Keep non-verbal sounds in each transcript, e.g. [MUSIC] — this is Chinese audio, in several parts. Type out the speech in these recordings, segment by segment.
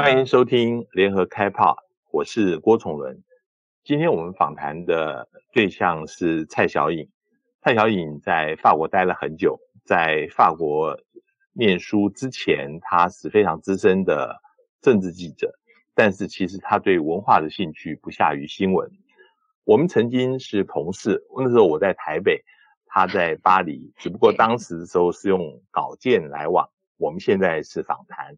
欢迎收听联合开炮，我是郭崇伦。今天我们访谈的对象是蔡小颖。蔡小颖在法国待了很久，在法国念书之前，她是非常资深的政治记者，但是其实她对文化的兴趣不下于新闻。我们曾经是同事，那时候我在台北，他在巴黎，只不过当时的时候是用稿件来往。我们现在是访谈，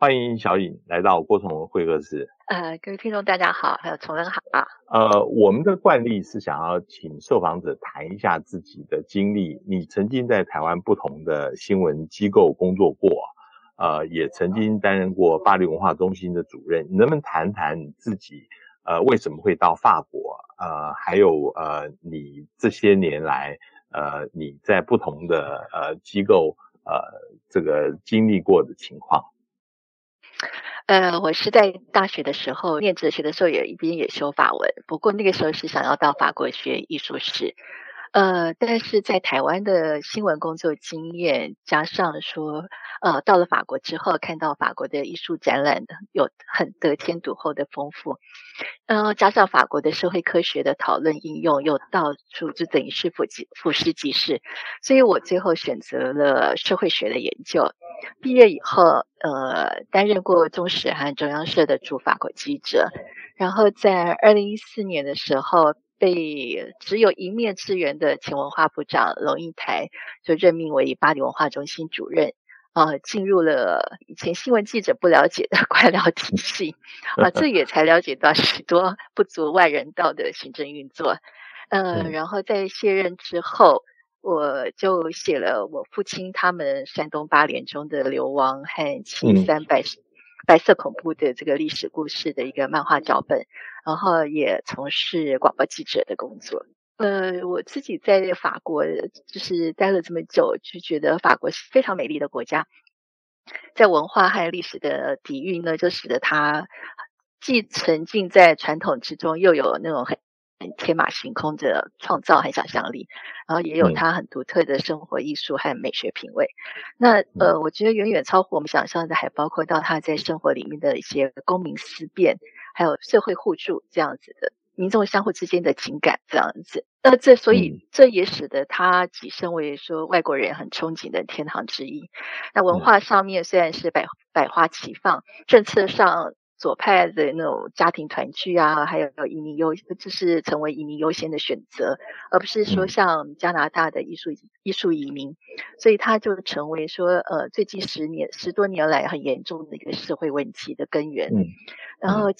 欢迎小颖来到郭崇文会客室。呃，各位听众大家好，还有崇文好啊。呃，我们的惯例是想要请受访者谈一下自己的经历。你曾经在台湾不同的新闻机构工作过，呃，也曾经担任过巴黎文化中心的主任。你能不能谈谈你自己？呃，为什么会到法国？呃，还有呃，你这些年来，呃，你在不同的呃机构，呃，这个经历过的情况。呃，我是在大学的时候念哲学的时候，也一边也修法文，不过那个时候是想要到法国学艺术史。呃，但是在台湾的新闻工作经验，加上说，呃，到了法国之后，看到法国的艺术展览的有很得天独厚的丰富，然后加上法国的社会科学的讨论应用又到处，就等于是俯击俯拾即是，所以我最后选择了社会学的研究。毕业以后，呃，担任过中时和中央社的驻法国记者，然后在二零一四年的时候。被只有一面之缘的前文化部长龙应台就任命为巴黎文化中心主任，啊、呃，进入了以前新闻记者不了解的 [LAUGHS] 官僚体系，啊、呃，这也才了解到许多不足外人道的行政运作。呃，然后在卸任之后，我就写了我父亲他们山东八连中的流亡和七三白白色恐怖的这个历史故事的一个漫画脚本。然后也从事广播记者的工作。呃，我自己在法国就是待了这么久，就觉得法国是非常美丽的国家，在文化和历史的底蕴呢，就使得它既沉浸在传统之中，又有那种很很天马行空的创造和想象力，然后也有他很独特的生活艺术和美学品味。那呃，我觉得远远超乎我们想象的，还包括到他在生活里面的一些公民思辨。还有社会互助这样子的民众相互之间的情感这样子，那这所以这也使得他跻身为说外国人很憧憬的天堂之一。那文化上面虽然是百百花齐放，政策上左派的那种家庭团聚啊，还有移民优，就是成为移民优先的选择，而不是说像加拿大的艺术艺术移民，所以它就成为说呃最近十年十多年来很严重的一个社会问题的根源，然后。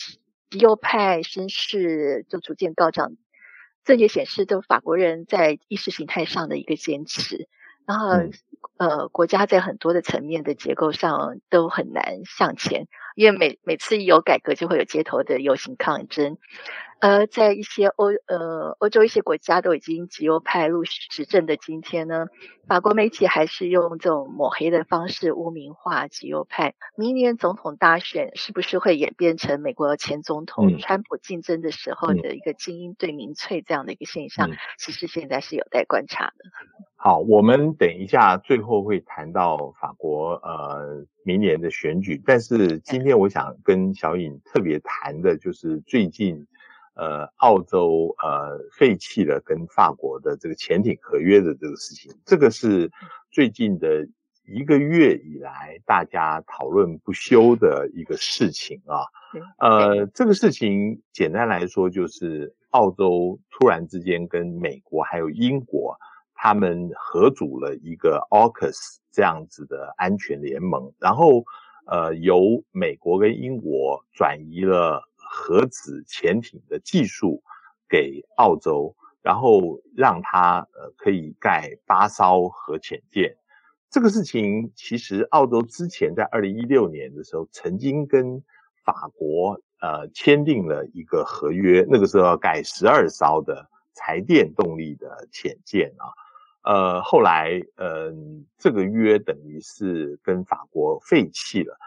极右派声势就逐渐高涨，这也显示就法国人在意识形态上的一个坚持。然后，呃，国家在很多的层面的结构上都很难向前，因为每每次一有改革，就会有街头的游行抗争。而在一些欧呃欧洲一些国家都已经极右派入执政的今天呢，法国媒体还是用这种抹黑的方式污名化极右派。明年总统大选是不是会演变成美国前总统川普竞争的时候的一个精英对民粹这样的一个现象？其实现在是有待观察的。好，我们等一下最后会谈到法国呃明年的选举，但是今天我想跟小颖特别谈的就是最近。呃，澳洲呃废弃了跟法国的这个潜艇合约的这个事情，这个是最近的一个月以来大家讨论不休的一个事情啊。呃，这个事情简单来说就是澳洲突然之间跟美国还有英国他们合组了一个 AUKUS 这样子的安全联盟，然后呃由美国跟英国转移了。核子潜艇的技术给澳洲，然后让它呃可以盖八艘核潜舰。这个事情其实澳洲之前在二零一六年的时候曾经跟法国呃签订了一个合约，那个时候要盖十二艘的柴电动力的潜舰啊。呃，后来嗯、呃，这个约等于是跟法国废弃了。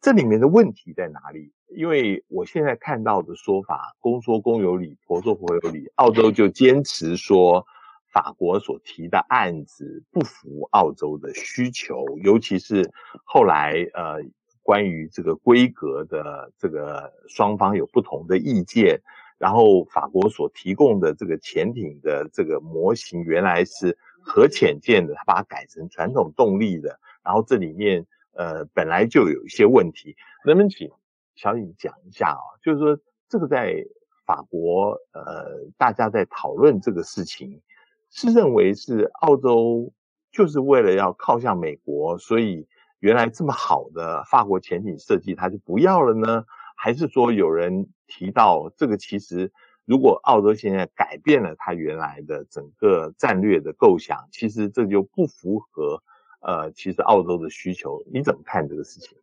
这里面的问题在哪里？因为我现在看到的说法，公说公有理，婆说婆有理。澳洲就坚持说，法国所提的案子不符澳洲的需求，尤其是后来呃，关于这个规格的这个双方有不同的意见，然后法国所提供的这个潜艇的这个模型原来是核潜舰的，它把它改成传统动力的，然后这里面呃本来就有一些问题，能不能请小颖讲一下啊？就是说这个在法国呃大家在讨论这个事情，是认为是澳洲就是为了要靠向美国，所以。原来这么好的法国潜艇设计，他就不要了呢？还是说有人提到这个？其实如果澳洲现在改变了他原来的整个战略的构想，其实这就不符合呃，其实澳洲的需求。你怎么看这个事情？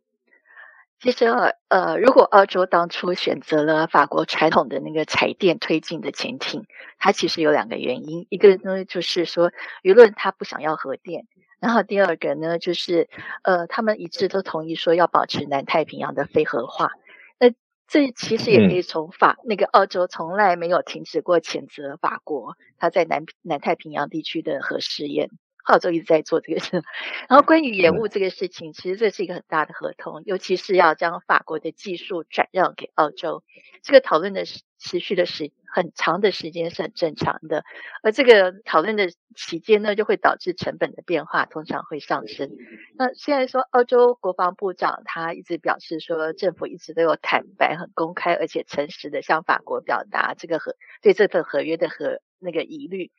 其实呃，如果澳洲当初选择了法国传统的那个柴电推进的潜艇，它其实有两个原因，一个呢就是说舆论它不想要核电。然后第二个呢，就是呃，他们一致都同意说要保持南太平洋的非核化。那这其实也可以从法、嗯、那个澳洲从来没有停止过谴责法国，他在南南太平洋地区的核试验。澳洲一直在做这个事。然后关于延误这个事情，其实这是一个很大的合同，尤其是要将法国的技术转让给澳洲。这个讨论的持续的时很长的时间是很正常的，而这个讨论的期间呢，就会导致成本的变化，通常会上升。那虽然说澳洲国防部长他一直表示说，政府一直都有坦白、很公开而且诚实的向法国表达这个合对这份合约的合那个疑虑。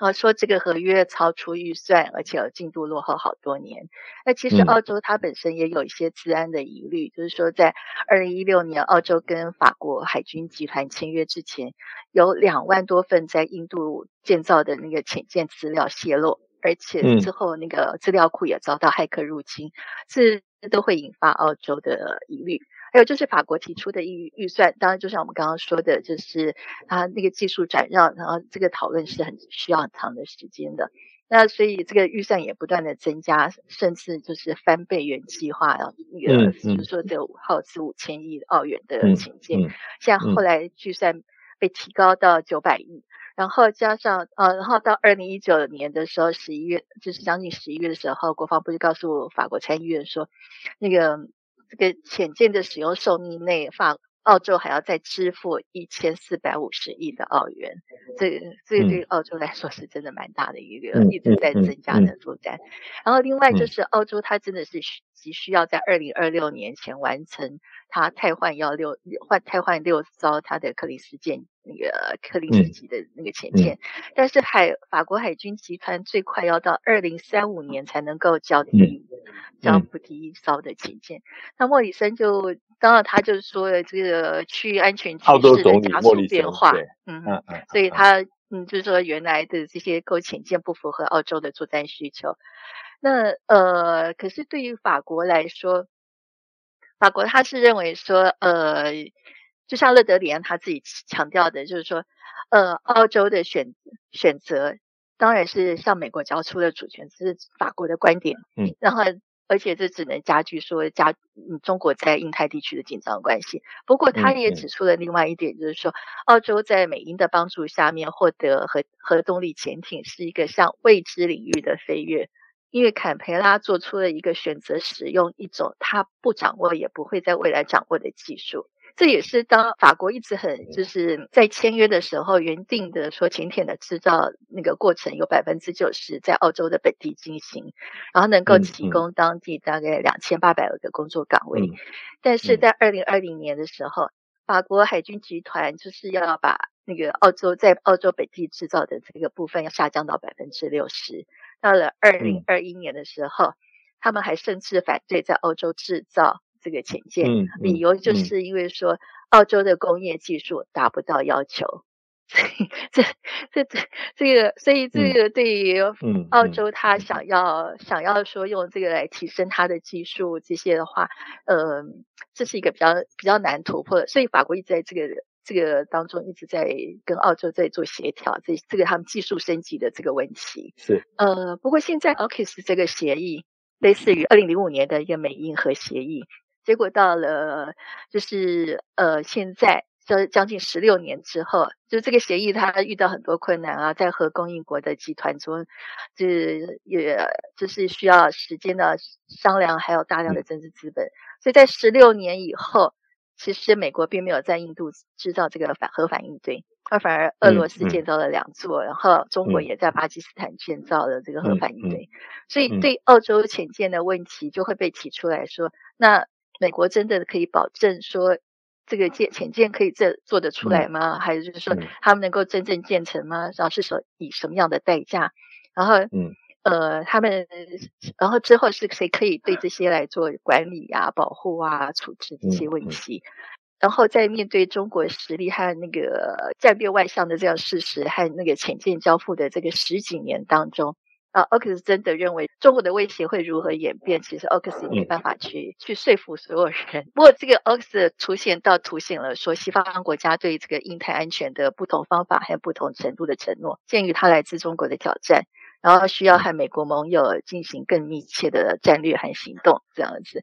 然后说这个合约超出预算，而且有进度落后好多年。那其实澳洲它本身也有一些治安的疑虑，嗯、就是说在二零一六年，澳洲跟法国海军集团签约之前，有两万多份在印度建造的那个潜舰资料泄露，而且之后那个资料库也遭到骇客入侵，这都会引发澳洲的疑虑。还有就是法国提出的预预算，当然就像我们刚刚说的，就是它那个技术转让，然后这个讨论是很需要很长的时间的。那所以这个预算也不断的增加，甚至就是翻倍原计划，然后那个就是说这个耗资五千亿澳元的情境，现在后来预算被提高到九百亿，然后加上呃，然后到二零一九年的时候，十一月就是将近十一月的时候，国防部就告诉法国参议院说，那个。这个潜舰的使用寿命内，法澳洲还要再支付一千四百五十亿的澳元，这个这个对澳洲来说是真的蛮大的一个一直在增加的负担。然后另外就是澳洲，它真的是急需要在二零二六年前完成它汰换要六换汰换六艘它的克里斯舰那个克林斯基的那个潜舰，但是海法国海军集团最快要到二零三五年才能够交替。将不第一艘的潜舰，那莫里森就当然他就是说了这个区域安全局势的加速变化，嗯嗯，所以他嗯就是说原来的这些购潜舰不符合澳洲的作战需求。那呃，可是对于法国来说，法国他是认为说呃，就像勒德里安他自己强调的，就是说呃，澳洲的选选择当然是向美国交出了主权，这是法国的观点，嗯，然后。而且这只能加剧说加嗯中国在印太地区的紧张关系。不过他也指出了另外一点，就是说澳洲在美英的帮助下面获得核核动力潜艇是一个向未知领域的飞跃，因为坎培拉做出了一个选择，使用一种他不掌握也不会在未来掌握的技术。这也是当法国一直很就是在签约的时候，原定的说潜艇的制造那个过程有百分之九十在澳洲的本地进行，然后能够提供当地大概两千八百个工作岗位。但是在二零二零年的时候，法国海军集团就是要把那个澳洲在澳洲本地制造的这个部分要下降到百分之六十。到了二零二一年的时候，他们还甚至反对在澳洲制造。这个潜舰，理由就是因为说澳洲的工业技术达不到要求，[LAUGHS] 这这这这个，所以这个对于澳洲，他想要想要说用这个来提升他的技术这些的话，呃，这是一个比较比较难突破的。所以法国一直在这个这个当中一直在跟澳洲在做协调，这这个他们技术升级的这个问题是呃，不过现在 AUKUS 这个协议类似于二零零五年的一个美英核协议。结果到了，就是呃，现在这将近十六年之后，就这个协议它遇到很多困难啊，在核供应国的集团中，这也就是需要时间的商量，还有大量的政治资本，所以在十六年以后，其实美国并没有在印度制造这个反核反应堆。而反而俄罗斯建。造了两座，嗯嗯、然后中国也在巴基斯坦建造了这个核反应堆，所以对澳洲潜舰的问题就会被提出来说，那美国真的可以保证说这个舰潜舰可以这做得出来吗？嗯、还是就是说他们能够真正建成吗？然后是说以什么样的代价？然后嗯呃他们然后之后是谁可以对这些来做管理啊、保护啊、处置这些问题？嗯嗯然后在面对中国实力和那个战略外向的这样事实，和那个潜舰交付的这个十几年当中，啊，奥克斯真的认为中国的威胁会如何演变？其实奥克斯也没办法去去说服所有人。不过这个奥克斯出现，倒凸显了说西方国家对这个印太安全的不同方法还有不同程度的承诺。鉴于他来自中国的挑战，然后需要和美国盟友进行更密切的战略和行动，这样子。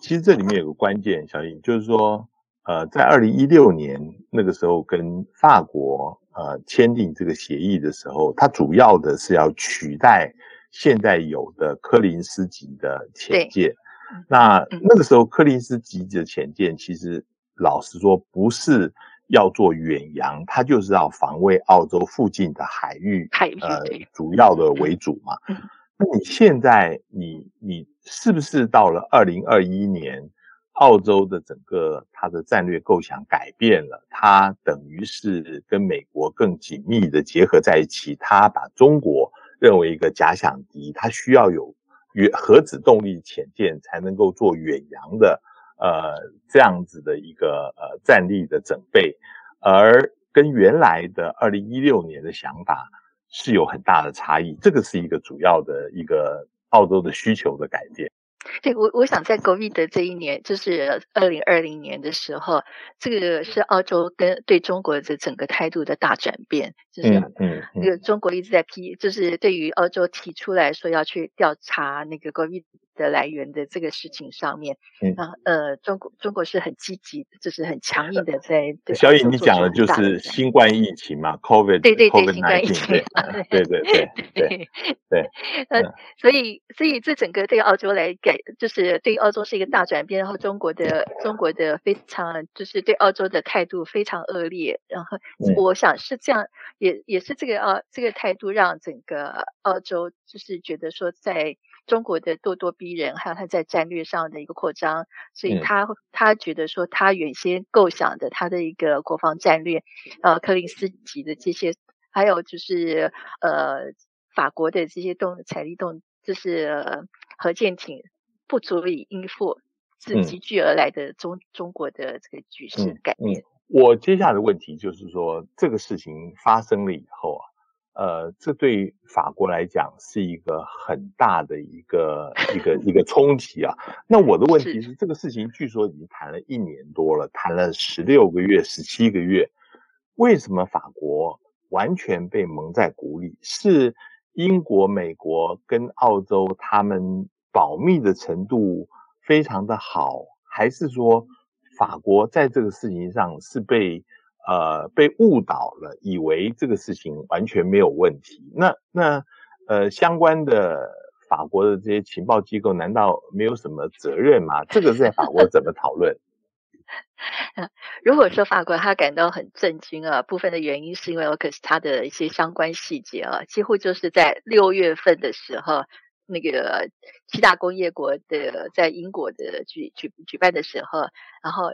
其实这里面有个关键，小颖，就是说。呃，在二零一六年那个时候跟法国呃签订这个协议的时候，它主要的是要取代现在有的柯林斯级的潜舰。那那个时候柯林斯级的潜舰，其实老实说不是要做远洋，它就是要防卫澳洲附近的海域，海域呃主要的为主嘛。那你现在你你是不是到了二零二一年？澳洲的整个它的战略构想改变了，它等于是跟美国更紧密的结合在一起。它把中国认为一个假想敌，它需要有远核子动力潜舰才能够做远洋的，呃，这样子的一个呃战力的整备，而跟原来的二零一六年的想法是有很大的差异。这个是一个主要的一个澳洲的需求的改变。对，我我想在 COVID 的这一年，就是二零二零年的时候，这个是澳洲跟对中国的整个态度的大转变，就是嗯，那个中国一直在批，就是对于澳洲提出来说要去调查那个 COVID。的来源的这个事情上面，嗯，呃，中国中国是很积极，就是很强硬的在。小颖，你讲的就是新冠疫情嘛，COVID，对对对，新冠疫情，对对对对对。呃，所以所以这整个对澳洲来改，就是对澳洲是一个大转变，然后中国的中国的非常就是对澳洲的态度非常恶劣，然后我想是这样，也也是这个啊这个态度让整个澳洲就是觉得说在。中国的咄咄逼人，还有他在战略上的一个扩张，所以他他觉得说，他原先构想的他的一个国防战略，呃，柯林斯级的这些，还有就是呃，法国的这些动财力动，就是、呃、核舰艇不足以应付自急剧而来的中、嗯、中国的这个局势改变。我接下来的问题就是说，这个事情发生了以后啊。呃，这对法国来讲是一个很大的一个一个一个冲击啊。那我的问题是，这个事情据说已经谈了一年多了，谈了十六个月、十七个月，为什么法国完全被蒙在鼓里？是英国、美国跟澳洲他们保密的程度非常的好，还是说法国在这个事情上是被？呃，被误导了，以为这个事情完全没有问题。那那呃，相关的法国的这些情报机构难道没有什么责任吗？这个在法国怎么讨论？[LAUGHS] 如果说法国他感到很震惊啊，部分的原因是因为奥克斯他的一些相关细节啊，几乎就是在六月份的时候，那个七大工业国的在英国的举举举办的时候，然后。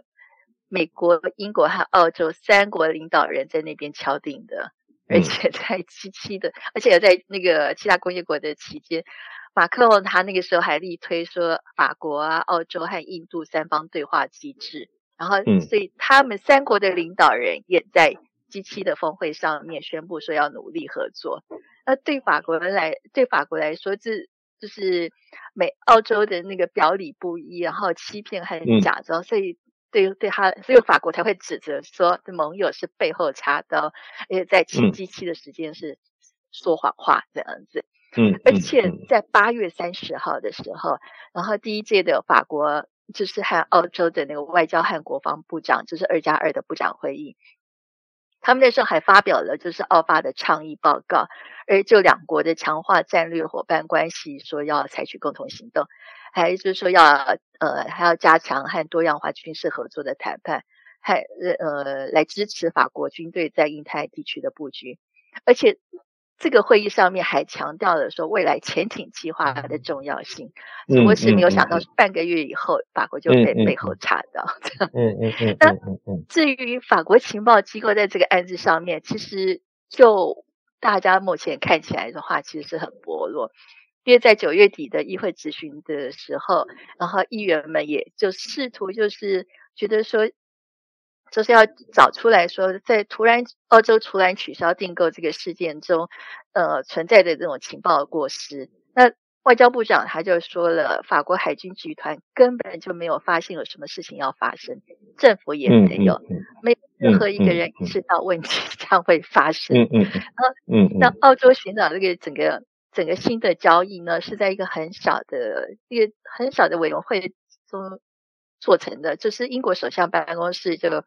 美国、英国和澳洲三国领导人在那边敲定的，而且在七七的，而且在那个七大工业国的期间，马克龙他那个时候还力推说法国啊、澳洲和印度三方对话机制，然后所以他们三国的领导人也在七七的峰会上面宣布说要努力合作。那对法国人来，对法国来说，这就是美澳洲的那个表里不一，然后欺骗和假装，所以。对，对他，所以法国才会指责说，盟友是背后插刀，而且在七 G 七的时间是说谎话这样子。嗯，而且在八月三十号的时候，然后第一届的法国就是和澳洲的那个外交和国防部长，就是二加二的部长会议。他们那时候还发表了就是澳法的倡议报告，而就两国的强化战略伙伴关系，说要采取共同行动，还就是说要呃还要加强和多样化军事合作的谈判，还呃来支持法国军队在印太地区的布局，而且。这个会议上面还强调了说未来潜艇计划的重要性，只不过是没有想到半个月以后法国就被背后查到。嗯嗯嗯。那至于法国情报机构在这个案子上面，其实就大家目前看起来的话，其实是很薄弱，因为在九月底的议会质询的时候，然后议员们也就试图就是觉得说。就是要找出来说，在突然澳洲突然取消订购这个事件中，呃，存在的这种情报过失。那外交部长他就说了，法国海军集团根本就没有发现有什么事情要发生，政府也没有，嗯嗯、没有任何一个人意识到问题 [LAUGHS] 将会发生。嗯嗯。嗯嗯那澳洲寻找这个整个整个新的交易呢，是在一个很小的一个很小的委员会中。做成的，就是英国首相办公室这个，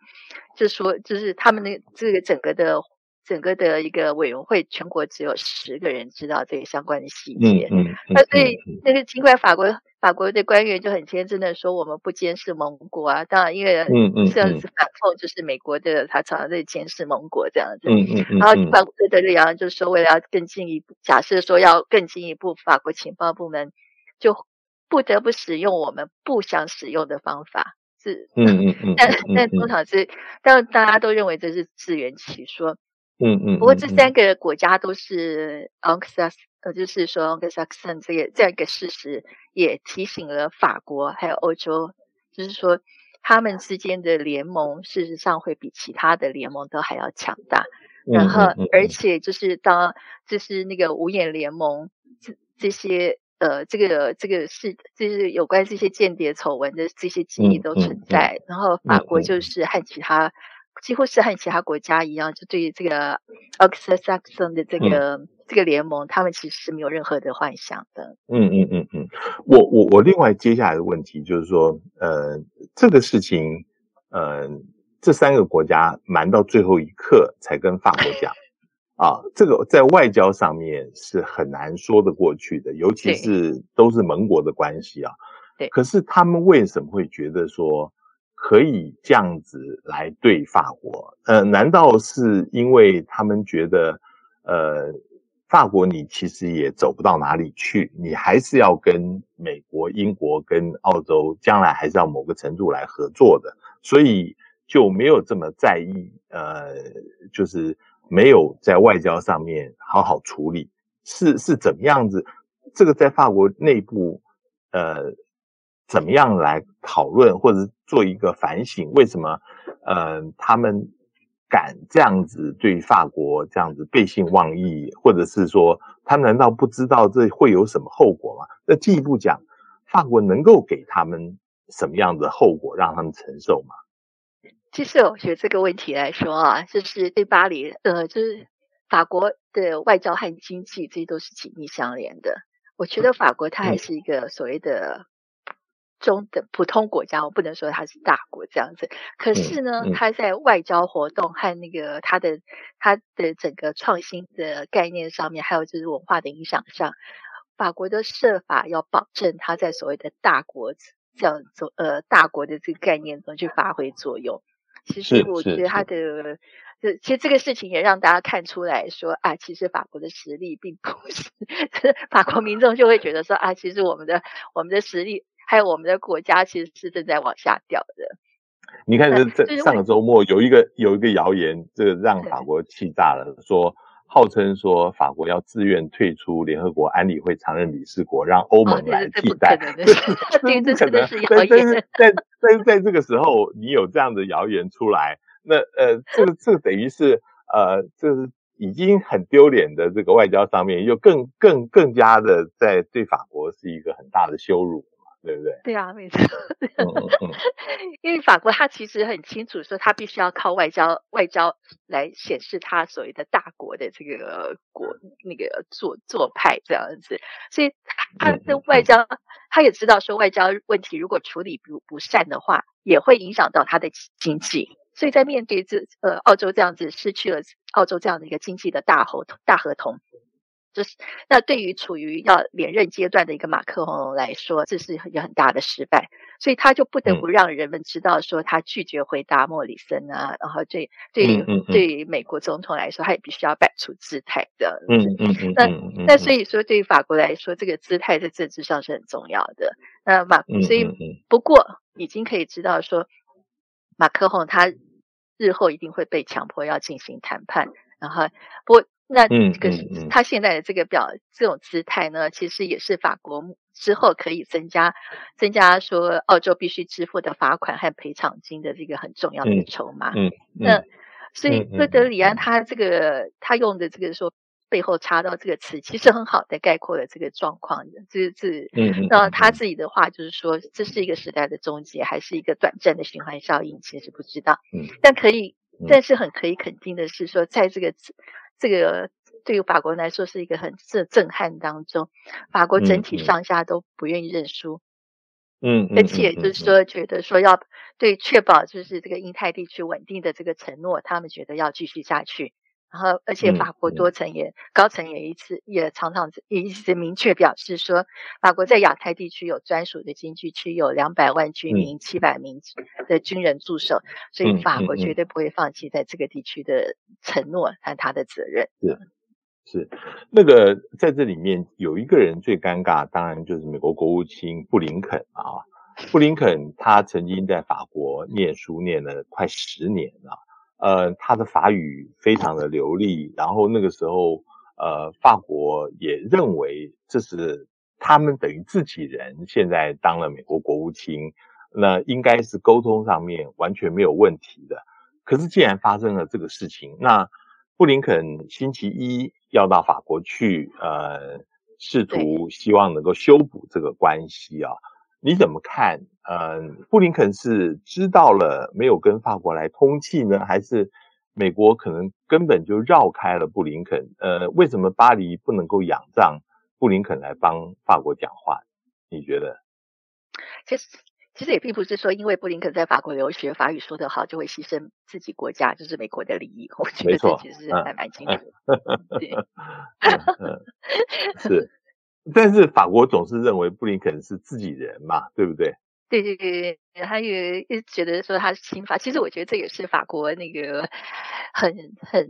就说就是他们那这个整个的整个的一个委员会，全国只有十个人知道这个相关的细节。嗯嗯。那所以那个尽管法国法国的官员就很天真的说，我们不监视盟国啊，当然因为嗯嗯这样子反讽就是美国的他常常在监视盟国这样子。嗯嗯嗯。然后法国的里昂就说，为了要更进一步，假设说要更进一步，法国情报部门就。不得不使用我们不想使用的方法，是嗯嗯嗯，但但通常是，但大家都认为这是自圆其说，嗯嗯。不过这三个国家都是 Anglo-Saxon，呃，就是说 Anglo-Saxon 这个这样一个事实，也提醒了法国还有欧洲，就是说他们之间的联盟事实上会比其他的联盟都还要强大，然后而且就是当就是那个五眼联盟这这些。呃，这个这个是就是有关这些间谍丑闻的这些记忆都存在，然后法国就是和其他、嗯、几乎是和其他国家一样，就对于这个 Anglo-Saxon 的这个、嗯、这个联盟，他们其实是没有任何的幻想的。嗯嗯嗯嗯，我我我另外接下来的问题就是说，呃，这个事情，呃，这三个国家瞒到最后一刻才跟法国讲。[LAUGHS] 啊，这个在外交上面是很难说得过去的，尤其是都是盟国的关系啊。对。可是他们为什么会觉得说可以这样子来对法国？呃，难道是因为他们觉得，呃，法国你其实也走不到哪里去，你还是要跟美国、英国跟澳洲将来还是要某个程度来合作的，所以就没有这么在意，呃，就是。没有在外交上面好好处理，是是怎么样子？这个在法国内部，呃，怎么样来讨论或者做一个反省？为什么，呃，他们敢这样子对法国这样子背信忘义，或者是说，他难道不知道这会有什么后果吗？那进一步讲，法国能够给他们什么样的后果让他们承受吗？其实我觉得这个问题来说啊，就是对巴黎，呃，就是法国的外交和经济，这些都是紧密相连的。我觉得法国它还是一个所谓的中等普通国家，我不能说它是大国这样子。可是呢，它在外交活动和那个它的它的整个创新的概念上面，还有就是文化的影响上，法国的设法要保证它在所谓的大国这样做呃大国的这个概念中去发挥作用。其实我觉得它的，这其实这个事情也让大家看出来说啊，其实法国的实力并不是，[LAUGHS] 法国民众就会觉得说啊，其实我们的我们的实力还有我们的国家其实是正在往下掉的。你看，这这上个周末有一个有一个谣言，这个让法国气炸了，说。号称说法国要自愿退出联合国安理会常任理事国，让欧盟来替代。[LAUGHS] [LAUGHS] 这不可能，这真的是谣言。在在在在这个时候，你有这样的谣言出来，那呃，这个这个等于是呃，这是已经很丢脸的这个外交上面，又更更更加的在对法国是一个很大的羞辱。对不对？对啊，没错。[LAUGHS] 因为法国他其实很清楚说，他必须要靠外交外交来显示他所谓的大国的这个国那个做做派这样子，所以他的外交他也知道说，外交问题如果处理不不善的话，也会影响到他的经济。所以在面对这呃澳洲这样子失去了澳洲这样的一个经济的大合大合同。就是那对于处于要连任阶段的一个马克龙来说，这是一个很大的失败，所以他就不得不让人们知道说他拒绝回答莫里森啊，然后对对于对于美国总统来说，他也必须要摆出姿态的。嗯嗯嗯。那那所以说，对于法国来说，这个姿态在政治上是很重要的。那马所以不过已经可以知道说，马克龙他日后一定会被强迫要进行谈判，然后不过。那这个是他现在的这个表这种姿态呢，其实也是法国之后可以增加增加说澳洲必须支付的罚款和赔偿金的这个很重要的筹码。嗯，那所以勒德里安他这个他用的这个说背后插到这个词，其实很好的概括了这个状况的。这是嗯，那他自己的话就是说，这是一个时代的终结，还是一个短暂的循环效应，其实不知道。嗯，但可以，但是很可以肯定的是说，在这个。这个对于法国人来说是一个很震震撼当中，法国整体上下都不愿意认输，嗯，而且就是说觉得说要对确保就是这个印太地区稳定的这个承诺，他们觉得要继续下去。然后，而且法国多层也高层也一次也常常也一直明确表示说，法国在亚太地区有专属的经济区，有两百万居民、七百名的军人驻守，所以法国绝对不会放弃在这个地区的承诺和他的责任。是是，那个在这里面有一个人最尴尬，当然就是美国国务卿布林肯啊。布林肯他曾经在法国念书念了快十年了。呃，他的法语非常的流利，然后那个时候，呃，法国也认为这是他们等于自己人，现在当了美国国务卿，那应该是沟通上面完全没有问题的。可是既然发生了这个事情，那布林肯星期一要到法国去，呃，试图希望能够修补这个关系啊。你怎么看？呃，布林肯是知道了没有跟法国来通气呢，还是美国可能根本就绕开了布林肯？呃，为什么巴黎不能够仰仗布林肯来帮法国讲话？你觉得？其实，其实也并不是说因为布林肯在法国留学，法语说得好就会牺牲自己国家，就是美国的利益。[LAUGHS] 我觉得这其实还蛮清楚的。[LAUGHS] 对，是。但是法国总是认为布林肯是自己人嘛，对不对？对对对，他也一直觉得说他是亲法。其实我觉得这也是法国那个很很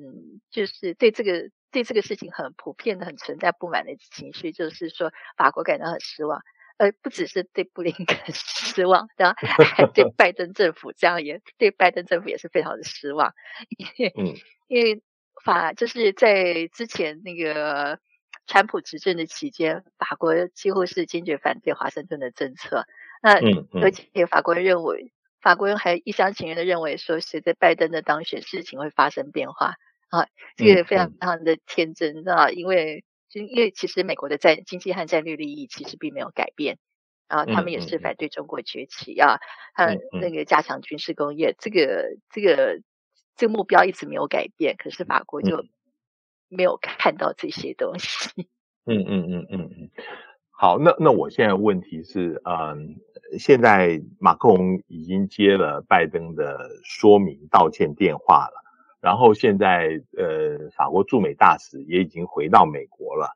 就是对这个对这个事情很普遍的很存在不满的情绪，就是说法国感到很失望，呃，不只是对布林肯 [LAUGHS] 失望，然后还对拜登政府这样也对拜登政府也是非常的失望，[LAUGHS] 因为、嗯、因为法就是在之前那个。川普执政的期间，法国几乎是坚决反对华盛顿的政策。那而且法国人认为，法国人还一厢情愿的认为说，随着拜登的当选，事情会发生变化啊，这个非常非常的天真啊。因为就因为其实美国的战经济和战略利益其实并没有改变，啊他们也是反对中国崛起啊，他那个加强军事工业，这个这个这个目标一直没有改变。可是法国就。没有看到这些东西。[LAUGHS] 嗯嗯嗯嗯嗯。好，那那我现在问题是，嗯，现在马克龙已经接了拜登的说明道歉电话了，然后现在呃，法国驻美大使也已经回到美国了。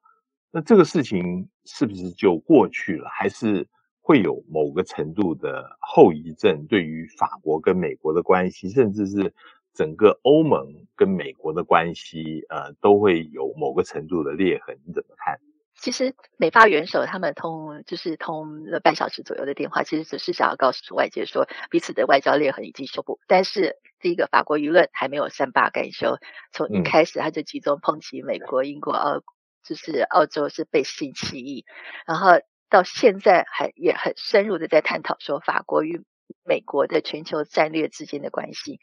那这个事情是不是就过去了，还是会有某个程度的后遗症，对于法国跟美国的关系，甚至是？整个欧盟跟美国的关系，呃，都会有某个程度的裂痕，你怎么看？其实美法元首他们通就是通了半小时左右的电话，其实只是想要告诉外界说彼此的外交裂痕已经修补。但是第一个法国舆论还没有善罢甘休，从一开始他就集中抨击美国、英国、澳，就是澳洲是背信弃义，然后到现在还也很深入的在探讨说法国与。美国的全球战略之间的关系，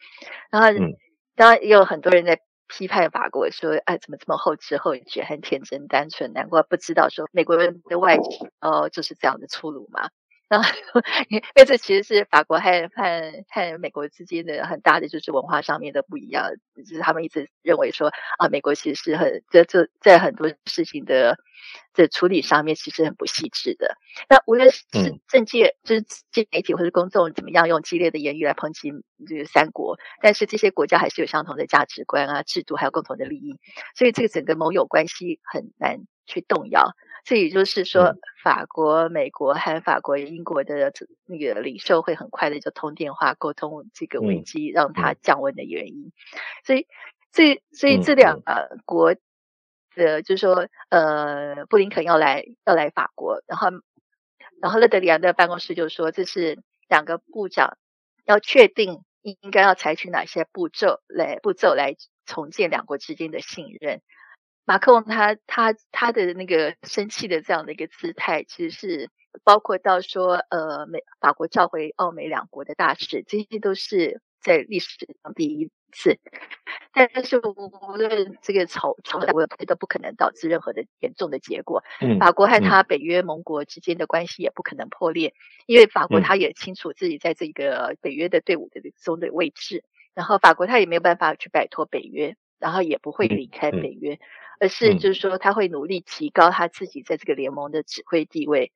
然后当然也有很多人在批判法国说，哎，怎么这么后知后觉，很天真单纯，难怪不知道说美国人的外交哦就是这样的粗鲁嘛。然后，因为这其实是法国和和和美国之间的很大的就是文化上面的不一样，就是他们一直认为说啊，美国其实是很这这在很多事情的这处理上面其实很不细致的。那无论是政界，就是这媒体或者公众怎么样用激烈的言语来抨击这个三国，但是这些国家还是有相同的价值观啊、制度，还有共同的利益，所以这个整个盟友关系很难去动摇。这也就是说，法国、美国和法国、英国的那个领袖会很快的就通电话沟通这个危机，让它降温的原因。所以，这所以这两个国的，就是说，呃，布林肯要来要来法国，然后，然后勒德里安的办公室就说，这是两个部长要确定应该要采取哪些步骤来步骤来重建两国之间的信任。马克龙他他他的那个生气的这样的一个姿态，其实是包括到说，呃，美法国召回澳美两国的大使，这些都是在历史上第一次。但是无论这个吵吵的，我觉得不可能导致任何的严重的结果。嗯，法国和他北约盟国之间的关系也不可能破裂，因为法国他也清楚自己在这个北约的队伍的中的位置，然后法国他也没有办法去摆脱北约。然后也不会离开北约，而是就是说他会努力提高他自己在这个联盟的指挥地位。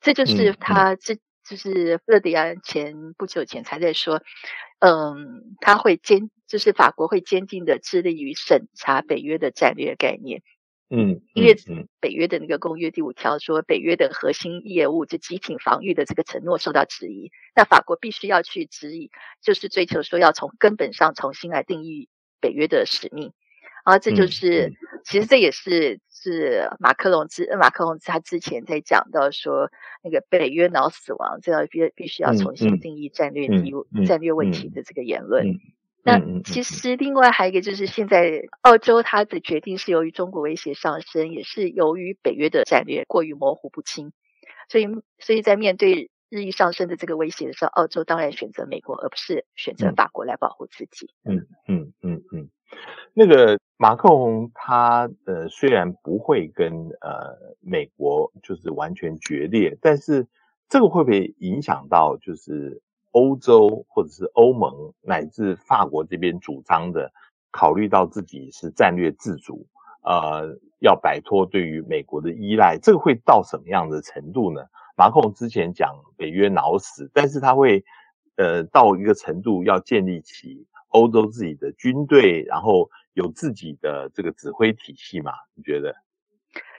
这就是他这就是勒德里昂前不久前才在说，嗯，他会坚就是法国会坚定的致力于审查北约的战略概念。嗯，因为北约的那个公约第五条说，北约的核心业务就集体防御的这个承诺受到质疑，那法国必须要去质疑，就是追求说要从根本上重新来定义。北约的使命，然后这就是，其实这也是是马克龙之马克龙他之前在讲到说，那个北约脑死亡，这要必必须要重新定义战略地位、战略问题的这个言论。那其实另外还有一个就是，现在澳洲它的决定是由于中国威胁上升，也是由于北约的战略过于模糊不清，所以所以在面对日益上升的这个威胁的时候，澳洲当然选择美国，而不是选择法国来保护自己。嗯嗯嗯嗯。那个马克龙他呃虽然不会跟呃美国就是完全决裂，但是这个会不会影响到就是欧洲或者是欧盟乃至法国这边主张的，考虑到自己是战略自主，呃，要摆脱对于美国的依赖，这个会到什么样的程度呢？马孔之前讲北约脑死，但是他会，呃，到一个程度要建立起欧洲自己的军队，然后有自己的这个指挥体系嘛？你觉得？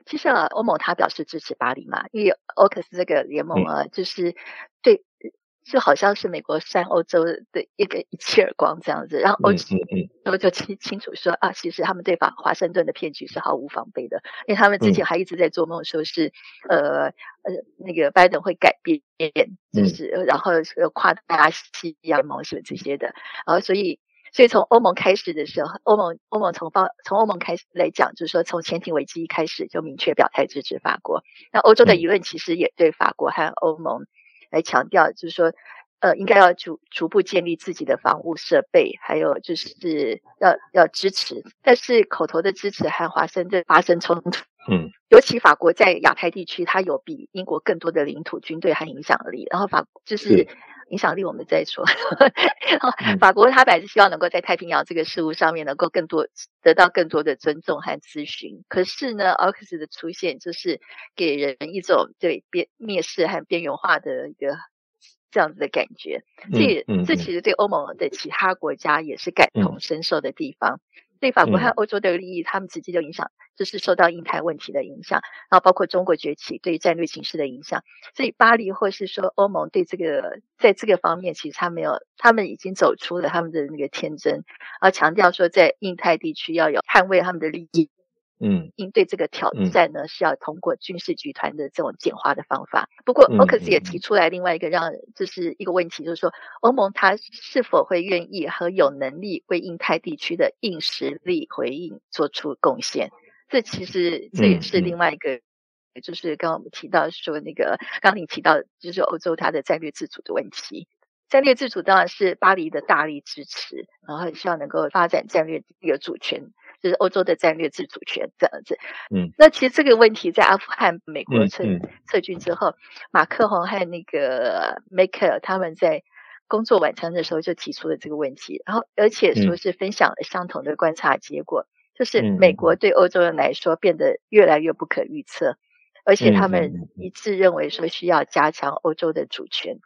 其实啊，欧盟他表示支持巴黎嘛，因为欧克斯这个联盟啊，嗯、就是对。就好像是美国扇欧洲的一个一记耳光这样子，然后欧洲然后就清清楚说啊，其实他们对华华盛顿的骗局是毫无防备的，因为他们之前还一直在做梦，说是呃呃那个拜登会改变，就是然后跨大西洋盟什么这些的，然后所以所以从欧盟开始的时候，欧盟欧盟从方从欧盟开始来讲，就是说从潜艇危机一开始就明确表态支持法国，那欧洲的舆论其实也对法国和欧盟。来强调，就是说，呃，应该要逐逐步建立自己的防务设备，还有就是要要支持，但是口头的支持和华盛顿发生冲突。嗯，尤其法国在亚太地区，它有比英国更多的领土、军队和影响力。然后法就是影响力，我们再说。[LAUGHS] 法国他本来是希望能够在太平洋这个事务上面能够更多得到更多的尊重和咨询。可是呢，奥克斯的出现就是给人一种对边蔑视和边缘化的一个这样子的感觉。这也这其实对欧盟的其他国家也是感同身受的地方。对法国和欧洲的利益，他们直接就影响，就是受到印太问题的影响，然后包括中国崛起对战略形势的影响。所以巴黎或是说欧盟对这个在这个方面，其实他没有，他们已经走出了他们的那个天真，而强调说在印太地区要有捍卫他们的利益。嗯，应对这个挑战呢，是要通过军事集团的这种简化的方法。不过，欧克斯也提出来另外一个让就是一个问题，就是说欧盟它是否会愿意和有能力为印太地区的硬实力回应做出贡献？这其实这也是另外一个，就是刚刚我们提到说那个刚刚你提到就是欧洲它的战略自主的问题。战略自主当然是巴黎的大力支持，然后希望能够发展战略一个主权。就是欧洲的战略自主权这样子。嗯，那其实这个问题在阿富汗美国撤、嗯、撤军之后，马克宏和那个梅克尔他们在工作晚餐的时候就提出了这个问题，然后而且说是分享了相同的观察结果，嗯、就是美国对欧洲人来说变得越来越不可预测，而且他们一致认为说需要加强欧洲的主权。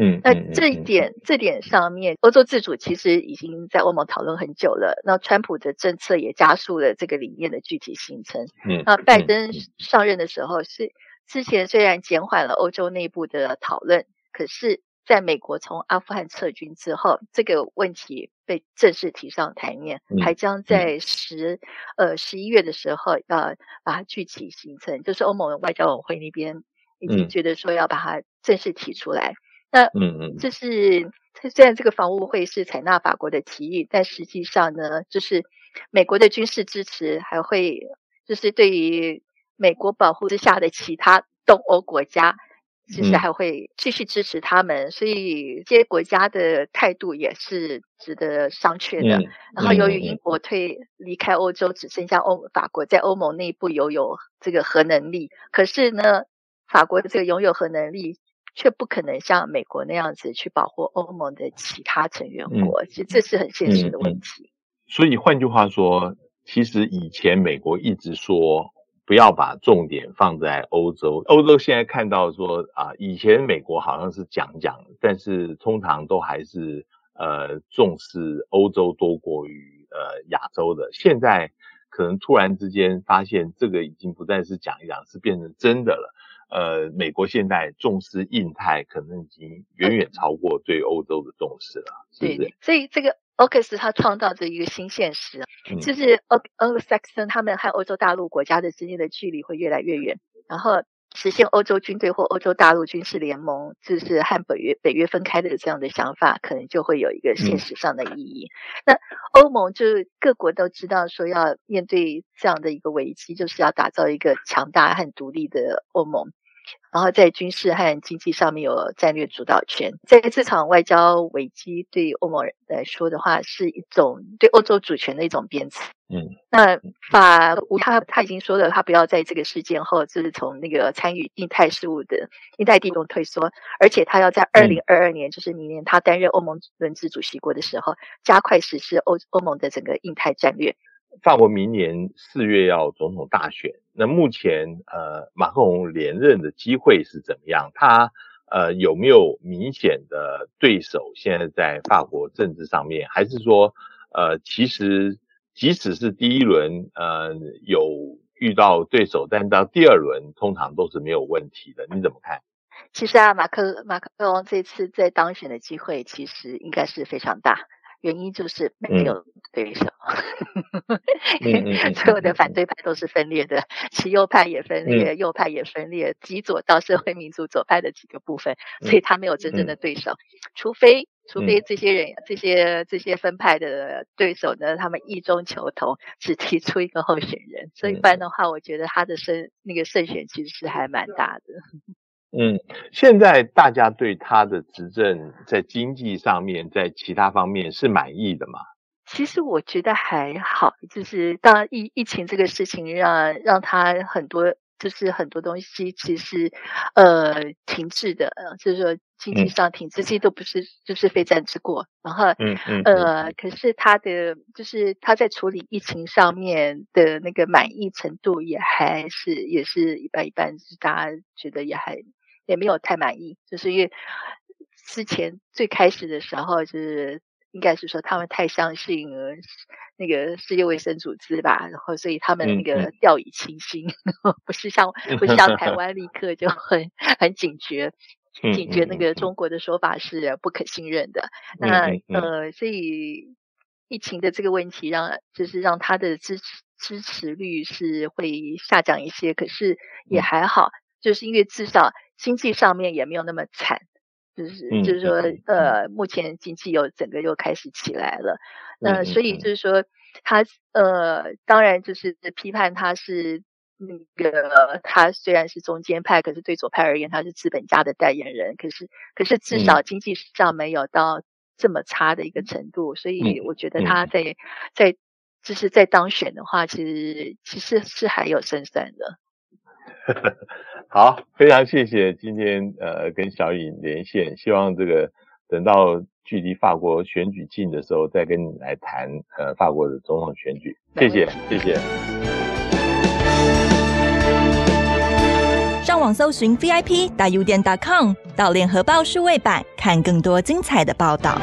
嗯，那这一点，这点上面，欧洲自主其实已经在欧盟讨论很久了。那川普的政策也加速了这个理念的具体形成。嗯，那拜登上任的时候是之前虽然减缓了欧洲内部的讨论，可是在美国从阿富汗撤军之后，这个问题被正式提上台面，还将在十呃十一月的时候呃把它具体形成，就是欧盟外交委员会那边已经觉得说要把它正式提出来。那嗯嗯，就是虽然这个防务会是采纳法国的提议，但实际上呢，就是美国的军事支持还会，就是对于美国保护之下的其他东欧国家，其实还会继续支持他们，所以这些国家的态度也是值得商榷的。然后由于英国退离开欧洲，只剩下欧法国在欧盟内部拥有这个核能力，可是呢，法国的这个拥有核能力。却不可能像美国那样子去保护欧盟的其他成员国，其实这是很现实的问题。所以换句话说，其实以前美国一直说不要把重点放在欧洲，欧洲现在看到说啊，以前美国好像是讲讲，但是通常都还是呃重视欧洲多过于呃亚洲的。现在可能突然之间发现这个已经不再是讲一讲，是变成真的了。呃，美国现在重视印太，可能已经远远超过对欧洲的重视了，是不是？对，所以这个 AUKUS 他创造着一个新现实，嗯、就是欧欧萨克森他们和欧洲大陆国家的之间的距离会越来越远，然后实现欧洲军队或欧洲大陆军事联盟，就是和北约北约分开的这样的想法，可能就会有一个现实上的意义。嗯、那欧盟就是各国都知道说要面对这样的一个危机，就是要打造一个强大和独立的欧盟。然后在军事和经济上面有战略主导权，在这场外交危机对欧盟人来说的话，是一种对欧洲主权的一种鞭策。嗯，那法国他他已经说了，他不要在这个事件后，就是从那个参与印太事务的印太地中退缩，而且他要在二零二二年，就是明年他担任欧盟轮值主席国的时候，加快实施欧欧盟的整个印太战略。法国明年四月要总统大选，那目前呃马克龙连任的机会是怎么样？他呃有没有明显的对手？现在在法国政治上面，还是说呃其实即使是第一轮呃有遇到对手，但到第二轮通常都是没有问题的？你怎么看？其实啊，马克马克龙这次在当选的机会其实应该是非常大。原因就是没有对手，[LAUGHS] 所有的反对派都是分裂的，其右派也分裂，右派也分裂，极左到社会民主左派的几个部分，所以他没有真正的对手，除非除非这些人这些这些分派的对手呢，他们异中求同，只提出一个候选人，所以不然的话，我觉得他的胜那个胜选其实是还蛮大的。嗯，现在大家对他的执政在经济上面，在其他方面是满意的吗？其实我觉得还好，就是当疫疫情这个事情让让他很多就是很多东西其实呃停滞的，就是说经济上停滞，这些都不是就是非战之过。然后嗯嗯呃，可是他的就是他在处理疫情上面的那个满意程度也还是也是一般一般，就是大家觉得也还。也没有太满意，就是因为之前最开始的时候，就是应该是说他们太相信那个世界卫生组织吧，然后所以他们那个掉以轻心，嗯、不是像不是像台湾立刻就很很警觉，[LAUGHS] 警觉那个中国的说法是不可信任的。嗯、那呃，所以疫情的这个问题让就是让他的支持支持率是会下降一些，可是也还好，就是因为至少。经济上面也没有那么惨，就是就是说，呃，目前经济又整个又开始起来了，那所以就是。说，他呃，当然就是批判他是那个他虽然是中间派，可是对左派而言他是资本家的代言人，可是可是至少。经济上没有到这么差的一个程度，所以我觉得他在在就是在当选的话，其实其实是还有胜算的。[LAUGHS] 好，非常谢谢今天呃跟小颖连线，希望这个等到距离法国选举近的时候，再跟你来谈呃法国的总统选举。谢谢，谢谢。上网搜寻 VIP 大 U 点 .com，到联合报数位版看更多精彩的报道。